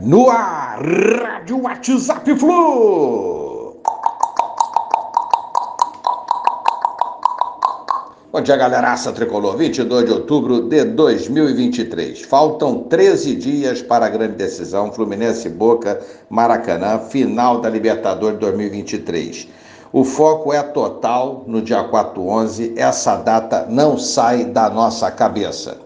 No ar, Rádio WhatsApp Flu. Bom dia, galeraça tricolor. 22 de outubro de 2023. Faltam 13 dias para a grande decisão Fluminense Boca Maracanã, final da Libertadores 2023. O foco é total no dia 4-11. Essa data não sai da nossa cabeça.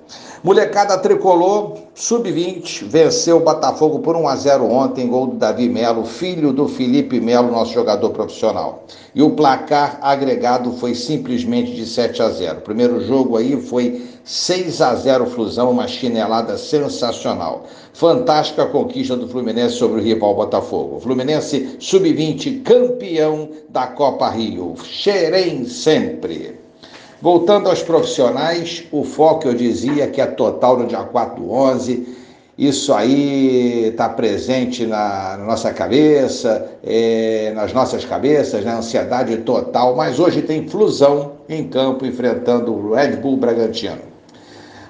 Molecada tricolor, sub-20, venceu o Botafogo por 1 a 0 ontem, gol do Davi Melo, filho do Felipe Melo, nosso jogador profissional. E o placar agregado foi simplesmente de 7 a 0. O primeiro jogo aí foi 6 a 0 Flusão, uma chinelada sensacional. Fantástica conquista do Fluminense sobre o rival Botafogo. Fluminense sub-20, campeão da Copa Rio. Xerém sempre. Voltando aos profissionais, o foco eu dizia que é total no dia 4-11. Isso aí está presente na, na, nossa cabeça, é, nas nossas cabeças, na né? ansiedade total. Mas hoje tem flusão em campo enfrentando o Red Bull Bragantino.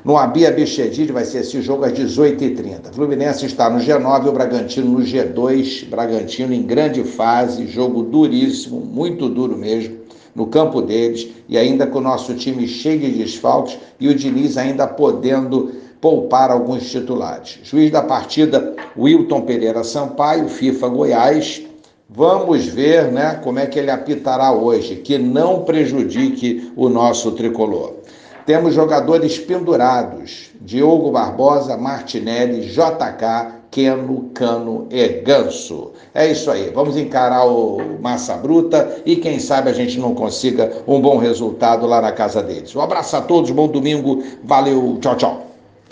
No Abia Bichedid vai ser esse jogo às 18h30. Fluminense está no G9 e o Bragantino no G2. Bragantino em grande fase, jogo duríssimo, muito duro mesmo no campo deles e ainda com o nosso time cheio de desfalques e o Diniz ainda podendo poupar alguns titulares. Juiz da partida, Wilton Pereira Sampaio, FIFA Goiás. Vamos ver né, como é que ele apitará hoje, que não prejudique o nosso tricolor. Temos jogadores pendurados: Diogo Barbosa, Martinelli, JK, Queno, Cano e Ganso. É isso aí, vamos encarar o Massa Bruta e quem sabe a gente não consiga um bom resultado lá na casa deles. Um abraço a todos, bom domingo, valeu, tchau, tchau.